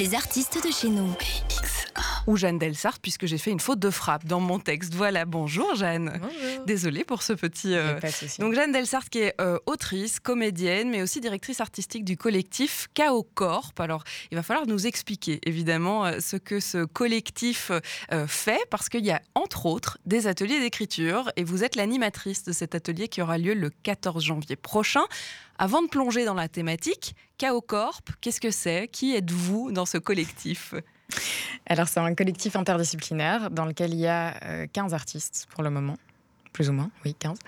les artistes de chez nous. Ou Jeanne Delsart, puisque j'ai fait une faute de frappe dans mon texte. Voilà, bonjour Jeanne. Bonjour. Désolée pour ce petit. euh, Pas de souci. Donc Jeanne Delsart qui est euh, autrice, comédienne, mais aussi directrice artistique du collectif Chaos Corp. Alors il va falloir nous expliquer évidemment euh, ce que ce collectif euh, fait, parce qu'il y a entre autres des ateliers d'écriture, et vous êtes l'animatrice de cet atelier qui aura lieu le 14 janvier prochain. Avant de plonger dans la thématique, Chaos Corp, qu'est-ce que c'est? Qui êtes-vous dans ce collectif? Alors, c'est un collectif interdisciplinaire dans lequel il y a euh, 15 artistes pour le moment. Plus ou moins, oui, 15.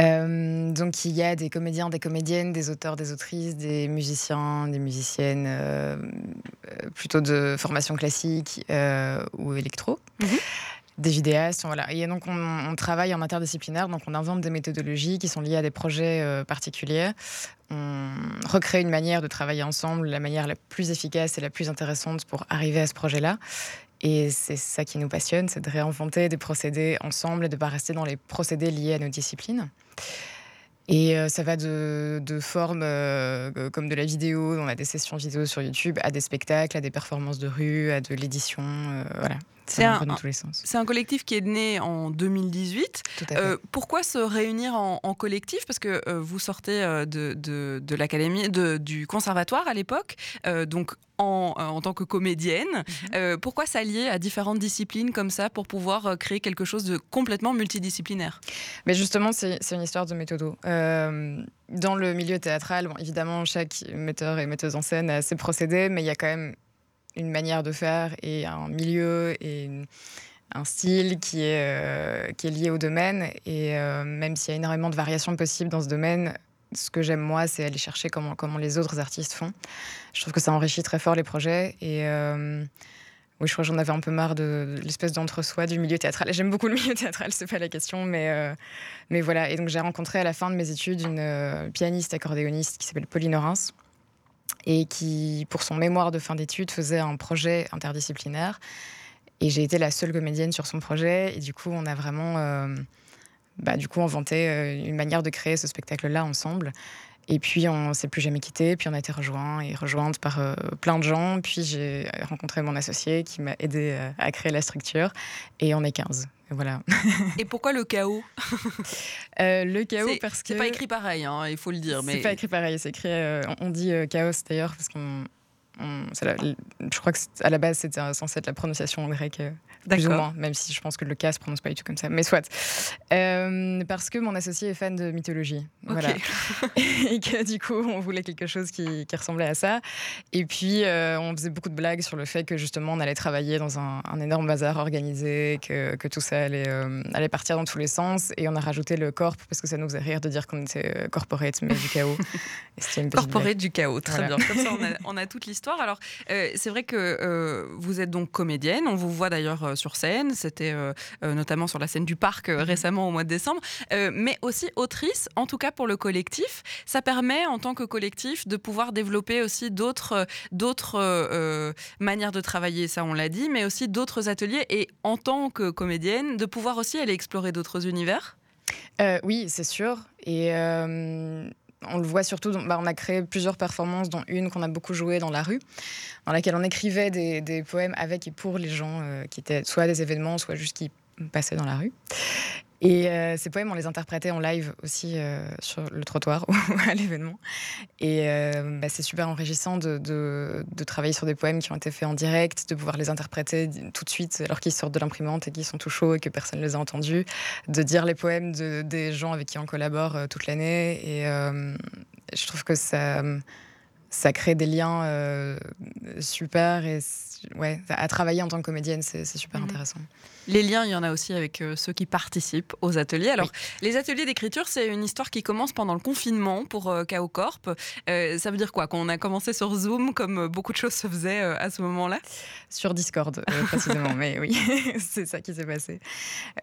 Euh, donc, il y a des comédiens, des comédiennes, des auteurs, des autrices, des musiciens, des musiciennes, euh, euh, plutôt de formation classique euh, ou électro. Mhm. Des vidéastes, voilà. Et donc, on, travaille en interdisciplinaire, donc on invente des méthodologies qui sont liées à des projets euh, particuliers. On recrée une manière de travailler ensemble, la manière la plus efficace et la plus intéressante pour arriver à ce projet-là. Et c'est ça qui nous passionne, c'est de réinventer des procédés ensemble et de ne pas rester dans les procédés liés à nos disciplines. Et euh, ça va de, formes euh, comme de la vidéo, on a des sessions vidéo sur YouTube, à des spectacles, à des performances de rue, à de l'édition. voilà, C'est un- collectif qui est né en 2018. Tout à fait. Euh, pourquoi se réunir en, en collectif? Parce que euh, vous sortez euh, de, de, de l'académie, du conservatoire à l'époque, euh, donc en, en tant que comédienne. Mhm. Pourquoi s'allier à différentes disciplines comme ça pour pouvoir créer quelque chose de complètement multidisciplinaire? Mais justement, c'est une histoire de méthodo. Dans le milieu théâtral, bon, évidemment, chaque metteur et metteuse en scène a ses procédés, mais il y a quand même une manière de faire et un milieu et un style qui est, euh, qui est lié au domaine. Et euh, même s'il y a énormément de variations possibles dans ce domaine, ce que j'aime moi, c'est aller chercher comment, comment les autres artistes font. Je trouve que ça enrichit très fort les projets. Et euh, oui, je crois que j'en avais un peu marre de, l'espèce d'entre-soi du milieu théâtral. J'aime beaucoup le milieu théâtral, c'est pas la question, mais, mais voilà. Et donc j'ai rencontré à la fin de mes études une pianiste accordéoniste qui s'appelle Pauline Orens et qui, pour son mémoire de fin d'études, faisait un projet interdisciplinaire. Et j'ai été la seule comédienne sur son projet. Et du coup, on a vraiment euh, bah, du coup, inventé euh, une manière de créer ce spectacle-là ensemble. Et puis, on s'est plus jamais quitté. Puis, on a été rejoints et rejointes par euh, plein de gens. Puis, j'ai rencontré mon associé qui m'a aidé à créer la structure. Et on est 15. Et voilà. Et pourquoi le chaos? Euh, le chaos, C'est- parce que. C'est pas écrit pareil, hein, il faut le dire. C'est Mais pas écrit pareil, c'est écrit. euh, on dit euh, chaos d'ailleurs, parce qu'on. On- c'est la- je crois que à la base c'était censé être la prononciation en grec, euh, plus ou moins, même si je pense que le cas se prononce pas du tout comme ça. Mais soit. Euh, parce que mon associé est fan de mythologie. Voilà. et que du coup, on voulait quelque chose qui, qui ressemblait à ça. Et puis, euh, on faisait beaucoup de blagues sur le fait que justement, on allait travailler dans un, un énorme bazar organisé, que, que tout ça allait, euh, allait partir dans tous les sens. Et on a rajouté le corp parce que ça nous faisait rire de dire qu'on était corporate, mais du chaos. Et c'était une petite blague. Corporate du chaos, très Voilà. bien. Comme ça, on a, on a toute l'histoire. Alors, euh, c'est vrai que euh, vous êtes donc comédienne. On vous voit d'ailleurs euh, sur scène. C'était notamment sur la scène du parc euh, récemment au mois de décembre. Mais aussi autrice, en tout cas pour le collectif. Ça permet, en tant que collectif, de pouvoir développer aussi d'autres d'autres manières de travailler. Ça, on l'a dit, mais aussi d'autres ateliers. Et en tant que comédienne, de pouvoir aussi aller explorer d'autres univers? Oui, c'est sûr. Et on le voit surtout, bah, on a créé plusieurs performances, dont une qu'on a beaucoup jouée dans la rue, dans laquelle on écrivait des, poèmes avec et pour les gens euh, qui étaient soit des événements, soit juste qui passaient dans la rue. Et euh, ces poèmes, on les interprétait en live aussi euh, sur le trottoir ou à l'événement. Et euh, bah, c'est super enrichissant de, de- travailler sur des poèmes qui ont été faits en direct, de pouvoir les interpréter tout de suite alors qu'ils sortent de l'imprimante et qu'ils sont tout chauds et que personne ne les a entendus de dire les poèmes de- des gens avec qui on collabore toute l'année. Et je trouve que ça, ça crée des liens super. Et ouais, à travailler en tant que comédienne, c'est super Mhm. intéressant. Les liens, il y en a aussi avec euh, ceux qui participent aux ateliers. Alors, les ateliers d'écriture, c'est une histoire qui commence pendant le confinement pour euh, Chaos Corp. Euh, ça veut dire quoi Qu'on a commencé sur Zoom, comme euh, beaucoup de choses se faisaient à ce moment-là? Sur Discord, précisément. Mais oui, c'est ça qui s'est passé.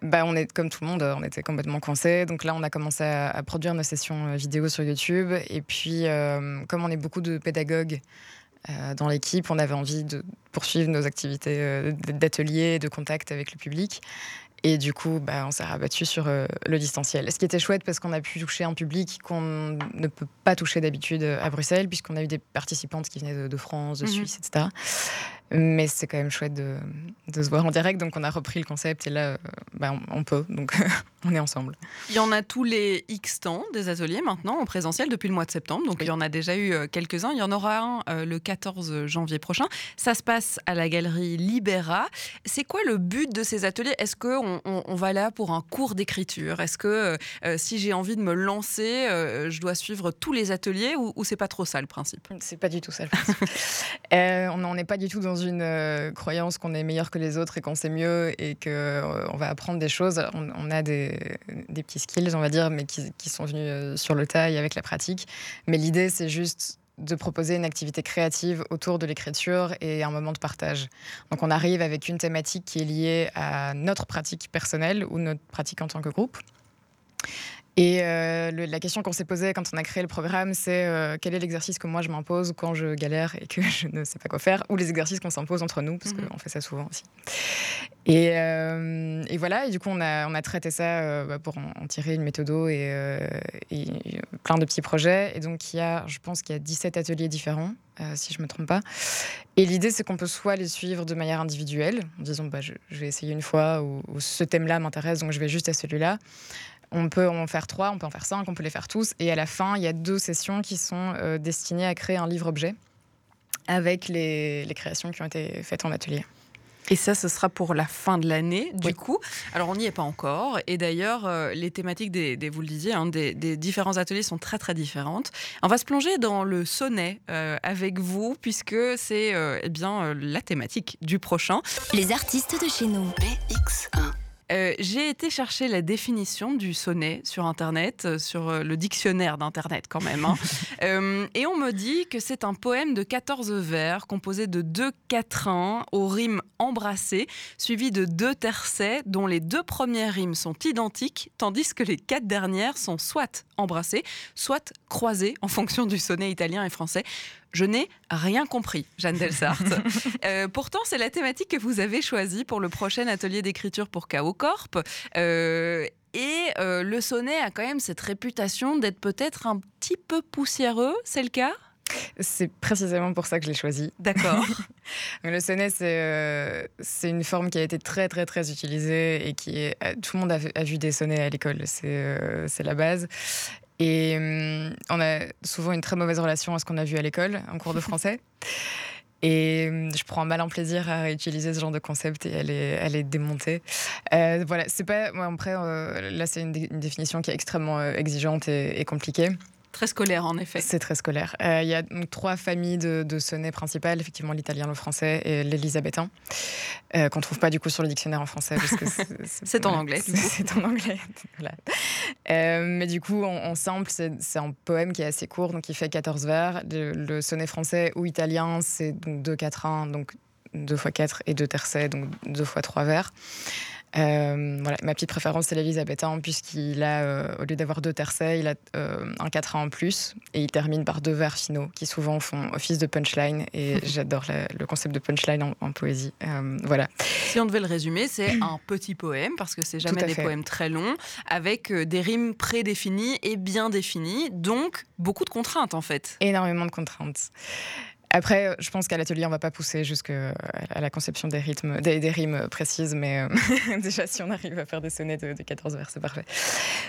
Bah, on est comme tout le monde, on était complètement coincés. Donc là, on a commencé à, à produire nos sessions vidéo sur YouTube. Et puis, comme on est beaucoup de pédagogues dans l'équipe, on avait envie de poursuivre nos activités euh, d'atelier, de contact avec le public. Et du coup, bah, on s'est rabattu sur le distanciel. Ce qui était chouette parce qu'on a pu toucher un public qu'on ne peut pas toucher d'habitude à Bruxelles, puisqu'on a eu des participantes qui venaient de, France, de mhm. Suisse, etc. Mais c'est quand même chouette de, de, se voir en direct. Donc on a repris le concept et là, bah, on, peut. Donc on est ensemble. Il y en a tous les X temps des ateliers maintenant en présentiel depuis le mois de septembre. Donc il y en a déjà eu euh, quelques-uns. Il y en aura un euh, le 14 janvier prochain. Ça se passe à la galerie Libera. C'est quoi le but de ces ateliers? Est-ce qu'on on, va là pour un cours d'écriture Est-ce que euh, si j'ai envie de me lancer, je dois suivre tous les ateliers ou, c'est pas trop ça le principe? C'est pas du tout ça le principe. on n'en est pas du tout dans une croyance qu'on est meilleur que les autres et qu'on sait mieux et qu'on va apprendre des choses. On, a des, des, petits skills, on va dire, mais qui, qui sont venus sur le tas et avec la pratique. Mais l'idée, c'est juste de proposer une activité créative autour de l'écriture et un moment de partage. Donc on arrive avec une thématique qui est liée à notre pratique personnelle ou notre pratique en tant que groupe. Et euh, la question qu'on s'est posée quand on a créé le programme, c'est euh, quel est l'exercice que moi je m'impose quand je galère et que je ne sais pas quoi faire, ou les exercices qu'on s'impose entre nous, parce mhm. qu'on fait ça souvent aussi. Et, euh, et, voilà, et du coup, on a, on a traité ça bah, pour en, tirer une méthode et, et, plein de petits projets. Et donc, il y a, je pense qu'il y a 17 ateliers différents, si je ne me trompe pas. Et l'idée, c'est qu'on peut soit les suivre de manière individuelle, en disant bah, je, vais essayer une fois, ou ce thème-là m'intéresse, donc je vais juste à celui-là on peut en faire trois, on peut en faire cinq, on peut les faire tous. Et à la fin, il y a deux sessions qui sont euh, destinées à créer un livre-objet avec les, créations qui ont été faites en atelier. Et ça, ce sera pour la fin de l'année, du coup. Alors, on n'y est pas encore. Et d'ailleurs, euh, les thématiques, des, vous le disiez, hein, des, différents ateliers sont très, très différentes. On va se plonger dans le sonnet euh, avec vous, puisque c'est eh bien la thématique du prochain. Les artistes de chez nous. BX1. Euh, j'ai été chercher la définition du sonnet sur Internet, euh, sur euh, le dictionnaire d'Internet quand même. Hein. et on me dit que c'est un poème de 14 vers composé de deux quatrains aux rimes embrassées, suivi de deux tercets dont les deux premières rimes sont identiques, tandis que les quatre dernières sont soit embrassées, soit croisées en fonction du sonnet italien et français. Je n'ai rien compris, Jeanne Delsart. euh, pourtant, c'est la thématique que vous avez choisie pour le prochain atelier d'écriture pour K.O. Corp. Euh, et euh, le sonnet a quand même cette réputation d'être peut-être un petit peu poussiéreux, c'est le cas? C'est précisément pour ça que je l'ai choisi. D'accord. le sonnet, euh, c'est une forme qui a été très, très, très utilisée et qui est. Tout le monde a, vu des sonnets à l'école, c'est la base. Et hum, on a souvent une très mauvaise relation à ce qu'on a vu à l'école, en cours de français. Et hum, je prends mal en plaisir à utiliser ce genre de concept et est démontée. Euh, voilà, c'est pas. Moi, après, euh, là, c'est une, définition qui est extrêmement euh, exigeante et compliquée. Très scolaire, en effet. C'est très scolaire. Euh, il y a donc trois familles de, de sonnets principales, effectivement l'italien, le français et l'élisabétain, euh, qu'on ne trouve pas du coup sur le dictionnaire en français. C'est en anglais. C'est en anglais. voilà. Euh, mais du coup, en, simple, c'est un poème qui est assez court, donc il fait 14 vers. Le, sonnet français ou italien, c'est donc 2 4 1 donc 2 fois 4 et 2 tercets, donc 2 fois 3 vers. Euh, voilà, ma petite préférence, c'est l'Elisabethan, puisqu'il a, euh, au lieu d'avoir deux tercets, il a euh, un 4 en plus, et il termine par deux vers finaux, qui souvent font office de punchline, et j'adore le concept de punchline en, poésie. voilà. Si on devait le résumer, c'est un petit poème, parce que c'est jamais des poèmes très longs, avec des rimes prédéfinies et bien définies, donc beaucoup de contraintes en fait. Énormément de contraintes. Après, je pense qu'à l'atelier, on va pas pousser jusqu'à la conception des rythmes, des, rimes précises, mais euh, déjà, si on arrive à faire des sonnets de, 14 vers, c'est parfait.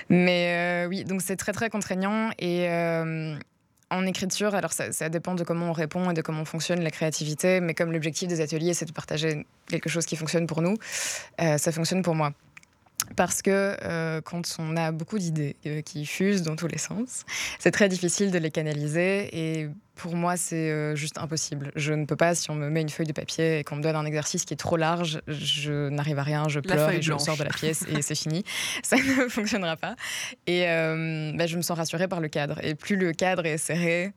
Mais euh, oui, donc c'est très très contraignant et euh, en écriture, alors ça, ça, dépend de comment on répond et de comment fonctionne la créativité, mais comme l'objectif des ateliers, c'est de partager quelque chose qui fonctionne pour nous, ça fonctionne pour moi parce que euh, quand on a beaucoup d'idées euh, qui fusent dans tous les sens, c'est très difficile de les canaliser et pour moi c'est euh, juste impossible. Je ne peux pas, si on me met une feuille de papier et qu'on me donne un exercice qui est trop large, je n'arrive à rien, je pleure et je sors de la pièce et c'est fini. Ça ne fonctionnera pas. Et bah, je me sens rassurée par le cadre. Et plus le cadre est serré,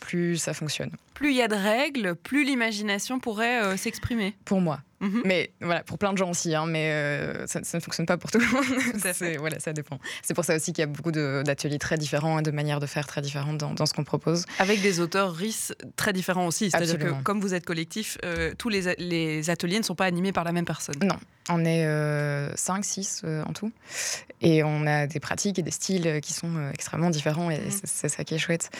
plus ça fonctionne. Plus il y a de règles, plus l'imagination pourrait s'exprimer. Pour moi. Mhm. Mais voilà, pour plein de gens aussi, hein, mais euh, ça, ne fonctionne pas pour tout le monde. voilà, ça dépend. C'est pour ça aussi qu'il y a beaucoup d'ateliers très différents et de manières de faire très différentes dans, ce qu'on propose. Avec des auteurs RIS très différents aussi. C'est-à-dire que comme vous êtes collectif, euh, tous les, les, ateliers ne sont pas animés par la même personne. Non, on est 5, euh, 6 en tout. Et on a des pratiques et des styles qui sont extrêmement différents et mhm. c'est ça qui est chouette.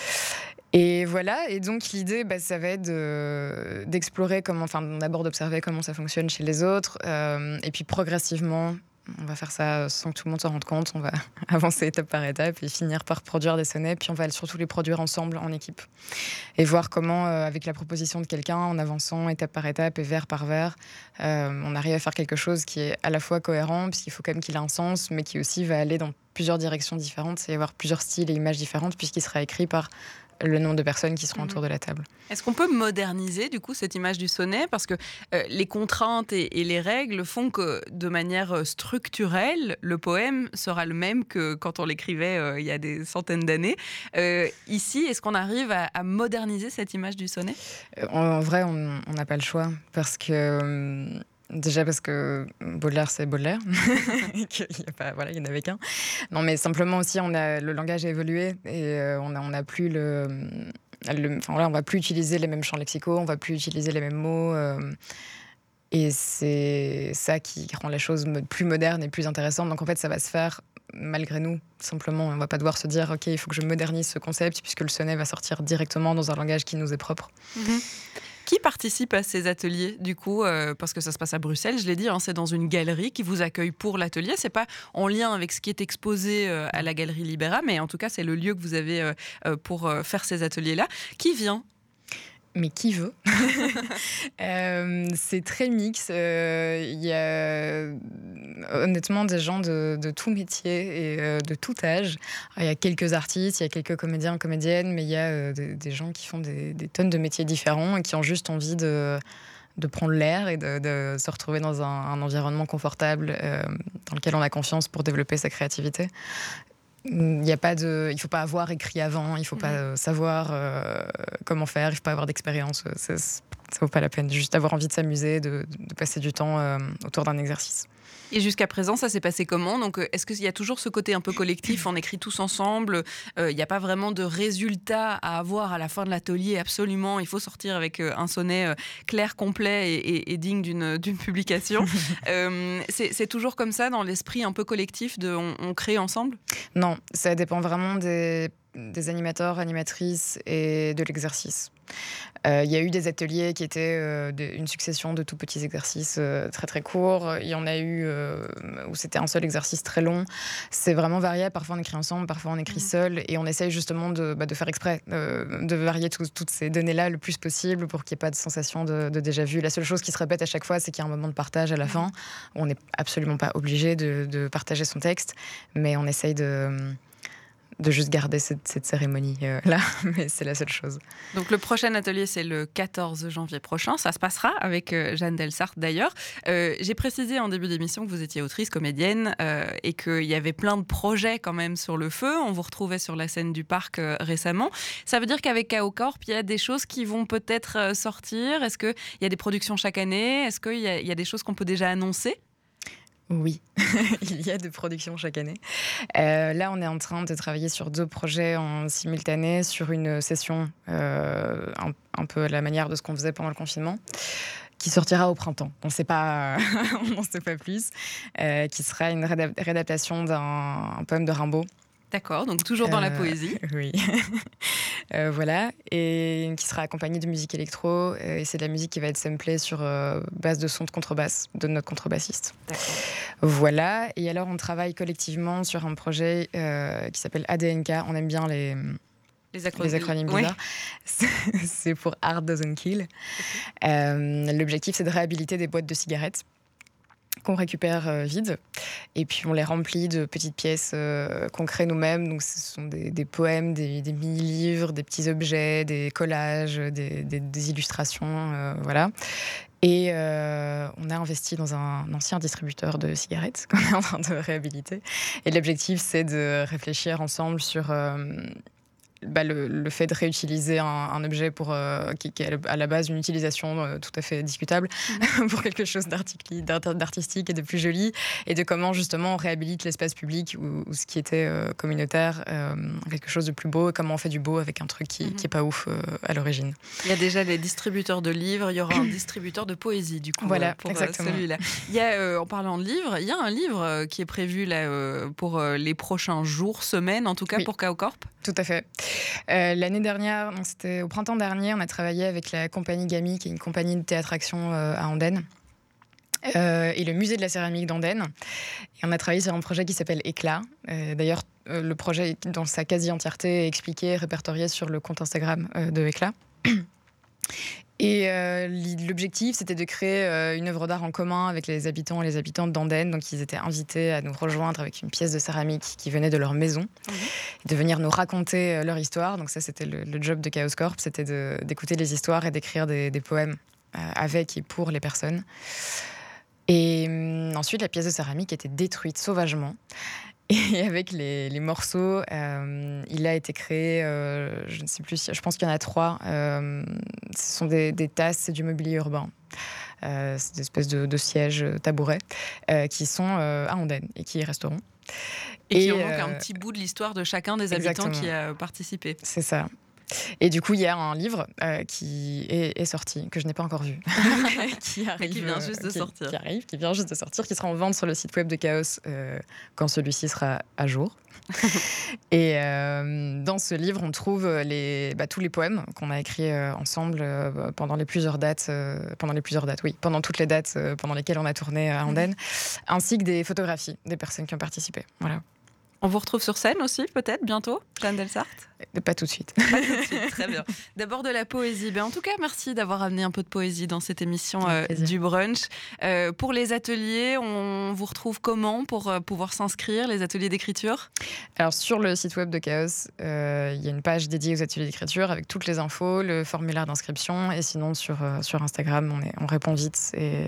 Et voilà, et donc l'idée, bah, ça va être d'explorer comment, enfin d'abord d'observer comment ça fonctionne chez les autres, euh, et puis progressivement, on va faire ça sans que tout le monde se rende compte, on va avancer étape par étape et finir par produire des sonnets, puis on va surtout les produire ensemble en équipe. Et voir comment, euh, avec la proposition de quelqu'un, en avançant étape par étape et vers par vers, euh, on arrive à faire quelque chose qui est à la fois cohérent, puisqu'il faut quand même qu'il ait un sens, mais qui aussi va aller dans plusieurs directions différentes, c'est avoir plusieurs styles et images différentes, puisqu'il sera écrit par le nombre de personnes qui seront autour mhm. de la table. Est-ce qu'on peut moderniser du coup cette image du sonnet? Parce que euh, les contraintes et, les règles font que de manière euh, structurelle, le poème sera le même que quand on l'écrivait euh, il y a des centaines d'années. ici, est-ce qu'on arrive à, moderniser cette image du sonnet? En vrai, on n'a pas le choix parce que hum, Déjà parce que Baudelaire, c'est Baudelaire. il n'y voilà, en avait qu'un. Non, mais simplement aussi, on a, le langage a évolué et euh, on n'a on plus le, enfin, on va plus utiliser les mêmes champs lexicaux, on va plus utiliser les mêmes mots. Euh, et c'est ça qui rend les choses plus modernes et plus intéressantes. Donc en fait, ça va se faire malgré nous. Simplement, on va pas devoir se dire, OK, il faut que je modernise ce concept, puisque le sonnet va sortir directement dans un langage qui nous est propre. Mm-hmm. Qui participe à ces ateliers du coup euh, Parce que ça se passe à Bruxelles, je l'ai dit, hein, c'est dans une galerie qui vous accueille pour l'atelier. C'est pas en lien avec ce qui est exposé euh, à la galerie Libera, mais en tout cas c'est le lieu que vous avez euh, pour faire ces ateliers-là. Qui vient mais qui veut euh, C'est très mix. Euh, il y a honnêtement des gens de, tout métier et euh, de tout âge. Il y a quelques artistes, il y a quelques comédiens, comédiennes, mais il y a des, gens qui font des, tonnes de métiers différents et qui ont juste envie de, de prendre l'air et de, se retrouver dans un environnement confortable dans lequel on a confiance pour développer sa créativité. Il y a pas de, il faut pas avoir écrit avant, il faut pas savoir euh, comment faire, il faut pas avoir d'expérience. Ça, vaut pas la peine. Juste avoir envie de s'amuser, de, passer du temps euh, autour d'un exercice. Et jusqu'à présent, ça s'est passé comment? Donc, euh, est-ce qu'il y a toujours ce côté un peu collectif? On écrit tous ensemble. Il n'y a pas vraiment de résultat à avoir à la fin de l'atelier. Absolument, il faut sortir avec un sonnet clair, complet et, digne d'une publication. c'est toujours comme ça dans l'esprit un peu collectif de on crée ensemble? Non, ça dépend vraiment des des animateurs, animatrices et de l'exercice. Euh, il y a eu des ateliers qui étaient euh, une succession de tout petits exercices euh, très très courts. Il y en a eu où c'était un seul exercice très long. C'est vraiment varié. Parfois on écrit ensemble, parfois on écrit mmh. seul. Et on essaye justement de, bah, de faire exprès, de varier toutes ces données-là le plus possible pour qu'il n'y ait pas de sensation de, déjà vu. La seule chose qui se répète à chaque fois, c'est qu'il y a un moment de partage à la mmh. fin. On n'est absolument pas obligé de, de partager son texte, mais on essaye de de juste garder cette, cérémonie-là, euh, mais c'est la seule chose. Donc le prochain atelier, c'est le 14 janvier prochain. Ça se passera avec euh, Jeanne Delsart d'ailleurs. Euh, j'ai précisé en début d'émission que vous étiez autrice, comédienne, et qu'il y avait plein de projets quand même sur le feu. On vous retrouvait sur la scène du parc récemment. Ça veut dire qu'avec Chaos Corp, il y a des choses qui vont peut-être sortir? Est-ce qu'il y a des productions chaque année? Est-ce qu'il y a des choses qu'on peut déjà annoncer? Oui, il y a des productions chaque année. Euh, là, on est en train de travailler sur deux projets en simultané, sur une session euh, un, peu à la manière de ce qu'on faisait pendant le confinement, qui sortira au printemps. On ne sait sait pas plus. Euh, qui sera une réadaptation d'un poème de Rimbaud D'accord, donc toujours dans la euh, poésie. Oui. Euh, voilà, et qui sera accompagnée de musique électro. Euh, et c'est de la musique qui va être samplée sur base de son de contrebasse de notre contrebassiste. Voilà, et alors on travaille collectivement sur un projet qui s'appelle ADNK. On aime bien les. Les acronymes, bizarres. c'est pour Art Doesn't Kill. L'objectif, c'est de réhabiliter des boîtes de cigarettes qu'on récupère euh, vides et puis on les remplit de petites pièces euh, qu'on crée nous-mêmes. Donc ce sont des, poèmes, des, mini-livres, des petits objets, des collages, des, illustrations, euh, voilà. Et on a investi dans un ancien distributeur de cigarettes qu'on est en train de réhabiliter. Et l'objectif, c'est de réfléchir ensemble sur bah, le, fait de réutiliser un, objet pour, euh, qui, est à la base une utilisation euh, tout à fait discutable mhm. pour quelque chose d'artistique et de plus joli, et de comment justement on réhabilite l'espace public ou, ce qui était euh, communautaire, quelque chose de plus beau, et comment on fait du beau avec un truc qui, n'est mhm. pas ouf à l'origine. Il y a déjà les distributeurs de livres, il y aura un distributeur de poésie du coup voilà, pour celui-là. Il y a, en parlant de livres, il y a un livre qui est prévu là pour les prochains jours, semaines, en tout cas pour Kaocorp. Tout à fait. Euh, l'année dernière, c'était au printemps dernier, on a travaillé avec la compagnie GAMI, qui est une compagnie de théâtre-action euh, à Andenne. Euh, et le musée de la céramique d'Andenne. On a travaillé sur un projet qui s'appelle Éclat. D'ailleurs, le projet, dans sa quasi-entièreté, est expliqué, répertorié sur le compte Instagram de Éclat. Et euh, l'objectif, c'était de créer euh, une œuvre d'art en commun avec les habitants et les habitantes d'Andenne. Donc, ils étaient invités à nous rejoindre avec une pièce de céramique qui venait de leur maison, mhm. de venir nous raconter euh, leur histoire. Donc, ça, c'était le, job de Chaos Corp, c'était d'écouter les histoires et d'écrire des, poèmes avec et pour les personnes. Et hum, ensuite, la pièce de céramique était détruite sauvagement. Et avec les, morceaux, euh, il a été créé, euh, je ne sais plus, je pense qu'il y en a trois. Euh, ce sont des, tasses et du mobilier urbain. c'est des espèces de, sièges tabourets qui sont à Andenne et qui y resteront. Et, qui ont donc un petit bout de l'histoire de chacun des habitants qui a participé. C'est ça. Et du coup, il y a un livre euh, qui est, sorti, que je n'ai pas encore vu, qui arrive, qui vient juste de sortir, qui arrive, qui vient juste de sortir, qui sera en vente sur le site web de Chaos euh, quand celui-ci sera à jour. et euh, dans ce livre, on trouve les, bah, tous les poèmes qu'on a écrits ensemble pendant les plusieurs dates, pendant les plusieurs dates, oui, pendant toutes les dates pendant lesquelles on a tourné à Andenne, ainsi que des photographies des personnes qui ont participé. Voilà. On vous retrouve sur scène aussi, peut-être, bientôt, Jeanne Delsart euh, Pas tout de suite. Pas tout de suite, très bien. D'abord de la poésie. Ben, en tout cas, merci d'avoir amené un peu de poésie dans cette émission euh, du brunch. Euh, pour les ateliers, on vous retrouve comment pour pouvoir s'inscrire, les ateliers d'écriture? Alors, sur le site web de Chaos, il y a une page dédiée aux ateliers d'écriture avec toutes les infos, le formulaire d'inscription. Et sinon, sur, sur Instagram, on, est, on répond vite. Et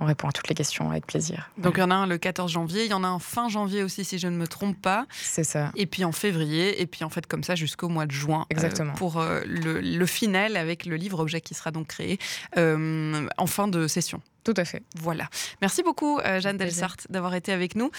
on répond à toutes les questions avec plaisir. Donc il y en a un le 14 janvier, il y en a un fin janvier aussi si je ne me trompe pas. C'est ça. Et puis en février, et puis en fait comme ça jusqu'au mois de juin. Euh, Exactement. pour euh, le, final avec le livre objet qui sera donc créé euh, en fin de session. Tout à fait. Voilà. Merci beaucoup, Jeanne Delsart, d'avoir été avec nous.